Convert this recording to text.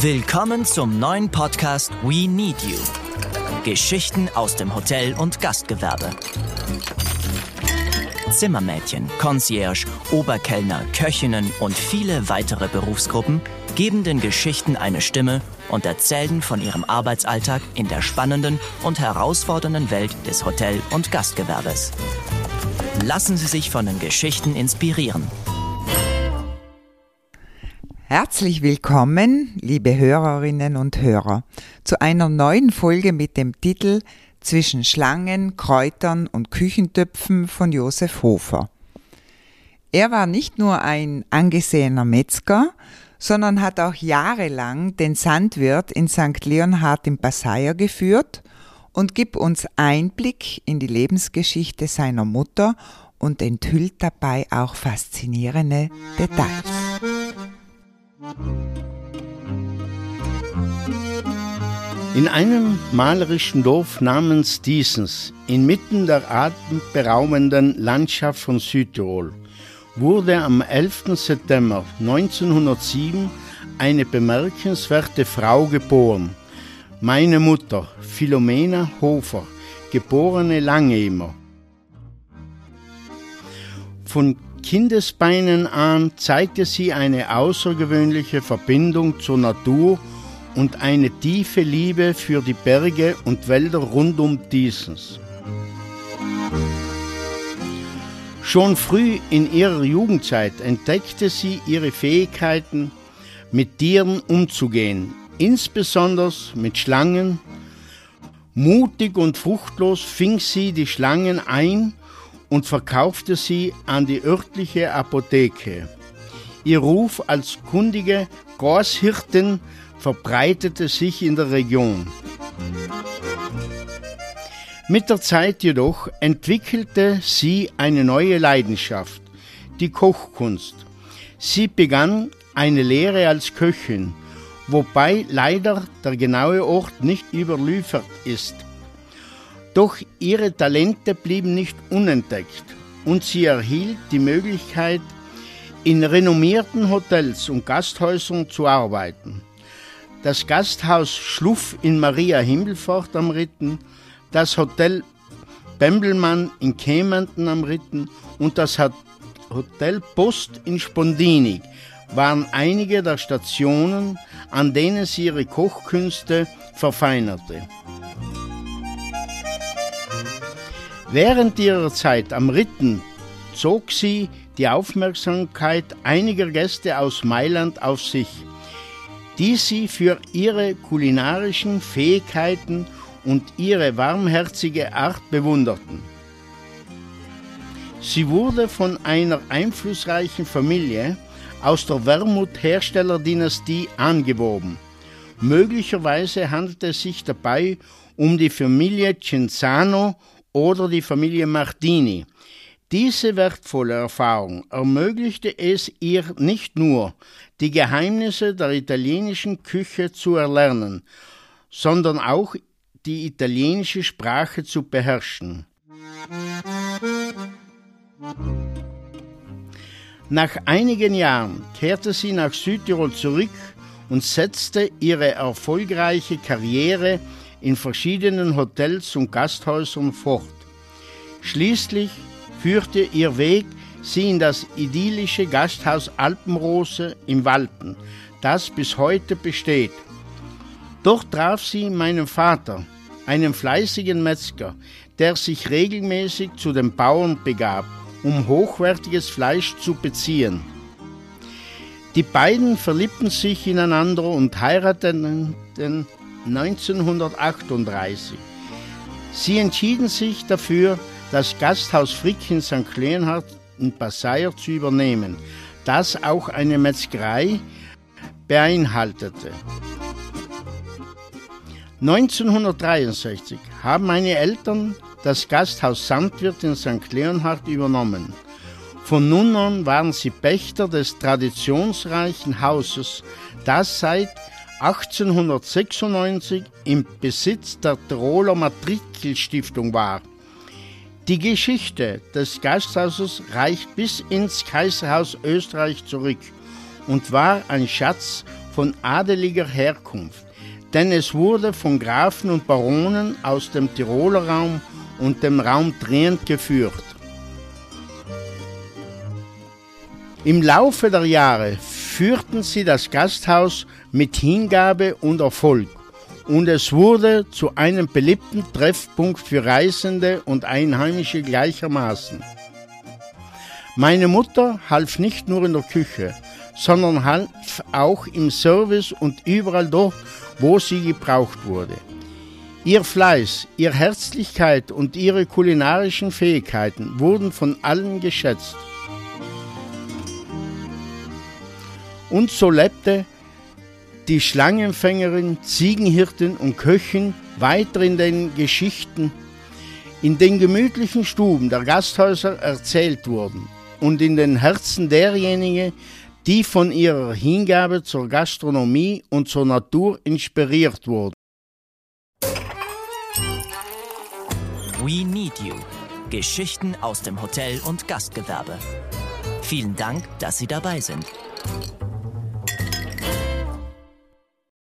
Willkommen zum neuen Podcast We Need You. Geschichten aus dem Hotel- und Gastgewerbe. Zimmermädchen, Concierge, Oberkellner, Köchinnen und viele weitere Berufsgruppen geben den Geschichten eine Stimme und erzählen von ihrem Arbeitsalltag in der spannenden und herausfordernden Welt des Hotel- und Gastgewerbes. Lassen Sie sich von den Geschichten inspirieren. Herzlich willkommen, liebe Hörerinnen und Hörer, zu einer neuen Folge mit dem Titel Zwischen Schlangen, Kräutern und Küchentöpfen von Josef Hofer. Er war nicht nur ein angesehener Metzger, sondern hat auch jahrelang den Sandwirt in St. Leonhard im Passaier geführt und gibt uns Einblick in die Lebensgeschichte seiner Mutter und enthüllt dabei auch faszinierende Details. In einem malerischen Dorf namens Diesens, inmitten der atemberaubenden Landschaft von Südtirol, wurde am 11. September 1907 eine bemerkenswerte Frau geboren. Meine Mutter, Philomena Hofer, geborene Langemer. Von Kindesbeinen an zeigte sie eine außergewöhnliche Verbindung zur Natur und eine tiefe Liebe für die Berge und Wälder rund um Diesens. Schon früh in ihrer Jugendzeit entdeckte sie ihre Fähigkeiten, mit Tieren umzugehen, insbesondere mit Schlangen. Mutig und fruchtlos fing sie die Schlangen ein und verkaufte sie an die örtliche Apotheke. Ihr Ruf als kundige Gorshirtin verbreitete sich in der Region. Mit der Zeit jedoch entwickelte sie eine neue Leidenschaft, die Kochkunst. Sie begann eine Lehre als Köchin, wobei leider der genaue Ort nicht überliefert ist. Doch ihre Talente blieben nicht unentdeckt und sie erhielt die Möglichkeit, in renommierten Hotels und Gasthäusern zu arbeiten. Das Gasthaus Schluff in Maria Himmelfort am Ritten, das Hotel Bembelmann in Kementen am Ritten und das Hotel Post in Spondini waren einige der Stationen, an denen sie ihre Kochkünste verfeinerte. Während ihrer Zeit am Ritten zog sie die Aufmerksamkeit einiger Gäste aus Mailand auf sich, die sie für ihre kulinarischen Fähigkeiten und ihre warmherzige Art bewunderten. Sie wurde von einer einflussreichen Familie aus der Wermut-Herstellerdynastie angeworben. Möglicherweise handelte es sich dabei um die Familie Cenzano oder die Familie Martini. Diese wertvolle Erfahrung ermöglichte es ihr nicht nur, die Geheimnisse der italienischen Küche zu erlernen, sondern auch die italienische Sprache zu beherrschen. Nach einigen Jahren kehrte sie nach Südtirol zurück und setzte ihre erfolgreiche Karriere in verschiedenen Hotels und Gasthäusern fort. Schließlich führte ihr Weg sie in das idyllische Gasthaus Alpenrose im Walten, das bis heute besteht. Dort traf sie meinen Vater, einen fleißigen Metzger, der sich regelmäßig zu den Bauern begab, um hochwertiges Fleisch zu beziehen. Die beiden verliebten sich ineinander und heirateten 1938. Sie entschieden sich dafür, das Gasthaus Frick in St. Leonhard in Passaier zu übernehmen, das auch eine Metzgerei beinhaltete. 1963 haben meine Eltern das Gasthaus Sandwirt in St. Leonhard übernommen. Von nun an waren sie Pächter des traditionsreichen Hauses, das seit 1896 im Besitz der Tiroler Matrikelstiftung war. Die Geschichte des Gasthauses reicht bis ins Kaiserhaus Österreich zurück und war ein Schatz von adeliger Herkunft, denn es wurde von Grafen und Baronen aus dem Tiroler Raum und dem Raum Trient geführt. Im Laufe der Jahre führten sie das Gasthaus mit Hingabe und Erfolg und es wurde zu einem beliebten Treffpunkt für Reisende und Einheimische gleichermaßen. Meine Mutter half nicht nur in der Küche, sondern half auch im Service und überall dort, wo sie gebraucht wurde. Ihr Fleiß, ihre Herzlichkeit und ihre kulinarischen Fähigkeiten wurden von allen geschätzt. Und so lebte die Schlangenfängerin, Ziegenhirtin und Köchin weiter in den Geschichten, in den gemütlichen Stuben der Gasthäuser erzählt wurden und in den Herzen derjenigen, die von ihrer Hingabe zur Gastronomie und zur Natur inspiriert wurden. We Need You. Geschichten aus dem Hotel- und Gastgewerbe. Vielen Dank, dass Sie dabei sind.